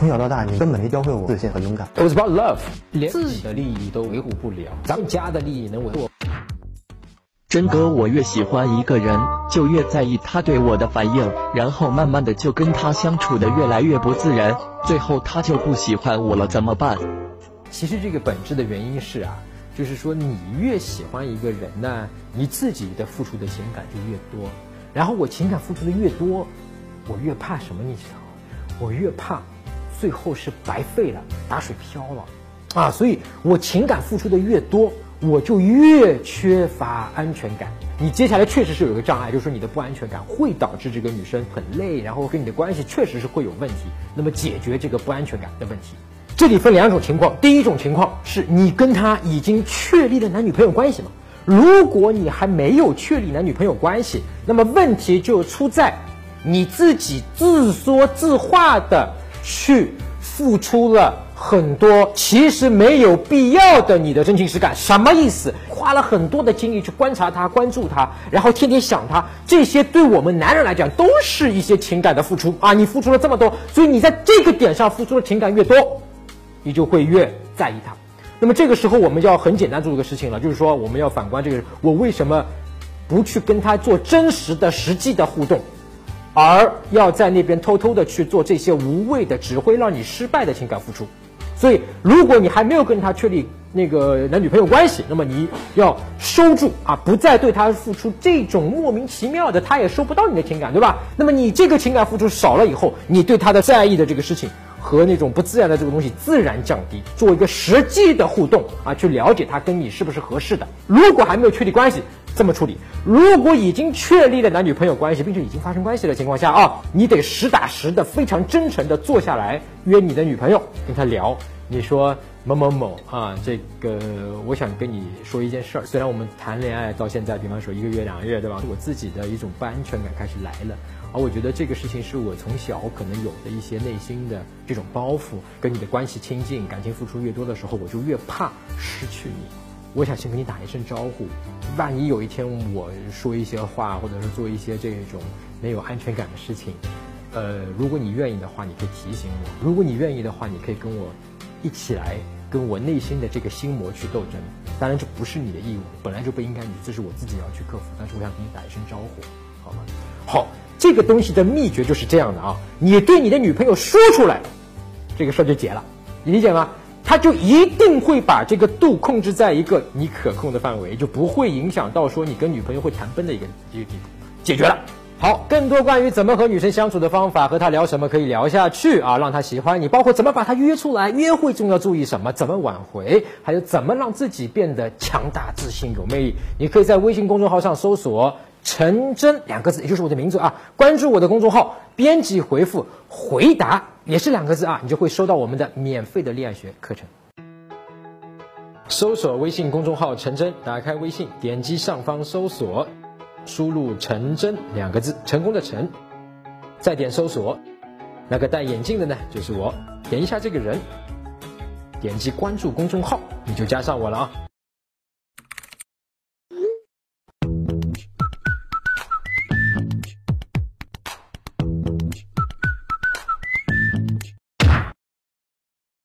从小到大，你根本没教会我自信和勇敢。It was about love，连自己的利益都维护不了，咱们家的利益能维护？真哥，我越喜欢一个人，就越在意他对我的反应，然后慢慢的就跟他相处的越来越不自然，最后他就不喜欢我了，怎么办？其实这个本质的原因是啊，就是说你越喜欢一个人呢，你自己的付出的情感就越多，然后我情感付出的越多，我越怕什么？你知道吗？我越怕最后是白费了，打水漂了，啊，所以我情感付出的越多。我就越缺乏安全感。你接下来确实是有一个障碍，就是你的不安全感会导致这个女生很累，然后跟你的关系确实是会有问题。那么解决这个不安全感的问题，这里分两种情况。第一种情况是你跟他已经确立了男女朋友关系嘛？如果你还没有确立男女朋友关系，那么问题就出在你自己自说自话的去付出了。很多其实没有必要的，你的真情实感什么意思？花了很多的精力去观察他、关注他，然后天天想他，这些对我们男人来讲都是一些情感的付出啊！你付出了这么多，所以你在这个点上付出的情感越多，你就会越在意他。那么这个时候我们要很简单做一个事情了，就是说我们要反观这个人，我为什么不去跟他做真实的、实际的互动？而要在那边偷偷的去做这些无谓的、只会让你失败的情感付出。所以，如果你还没有跟他确立那个男女朋友关系，那么你要收住啊，不再对他付出这种莫名其妙的，他也收不到你的情感，对吧？那么你这个情感付出少了以后，你对他的在意的这个事情和那种不自然的这个东西自然降低，做一个实际的互动啊，去了解他跟你是不是合适的。如果还没有确立关系，这么处理；如果已经确立了男女朋友关系，并且已经发生关系的情况下啊，你得实打实的、非常真诚的坐下来约你的女朋友，跟她聊。你说某某某啊，这个我想跟你说一件事儿。虽然我们谈恋爱到现在，比方说一个月、两个月，对吧？我自己的一种不安全感开始来了，而我觉得这个事情是我从小可能有的一些内心的这种包袱。跟你的关系亲近，感情付出越多的时候，我就越怕失去你。我想先跟你打一声招呼，万一有一天我说一些话，或者是做一些这种没有安全感的事情，呃，如果你愿意的话，你可以提醒我；如果你愿意的话，你可以跟我。一起来跟我内心的这个心魔去斗争，当然这不是你的义务，本来就不应该你，这是我自己要去克服。但是我想跟你打一声招呼，好吗？好，这个东西的秘诀就是这样的啊，你对你的女朋友说出来，这个事儿就结了，你理解吗？他就一定会把这个度控制在一个你可控的范围，就不会影响到说你跟女朋友会谈崩的一个一个地步，解决了。好，更多关于怎么和女生相处的方法，和她聊什么可以聊下去啊，让她喜欢你，包括怎么把她约出来，约会中要注意什么，怎么挽回，还有怎么让自己变得强大、自信、有魅力。你可以在微信公众号上搜索“陈真”两个字，也就是我的名字啊，关注我的公众号，编辑回复“回答”也是两个字啊，你就会收到我们的免费的恋爱学课程。搜索微信公众号“陈真”，打开微信，点击上方搜索。输入“陈真”两个字，成功的“陈”，再点搜索，那个戴眼镜的呢，就是我。点一下这个人，点击关注公众号，你就加上我了啊。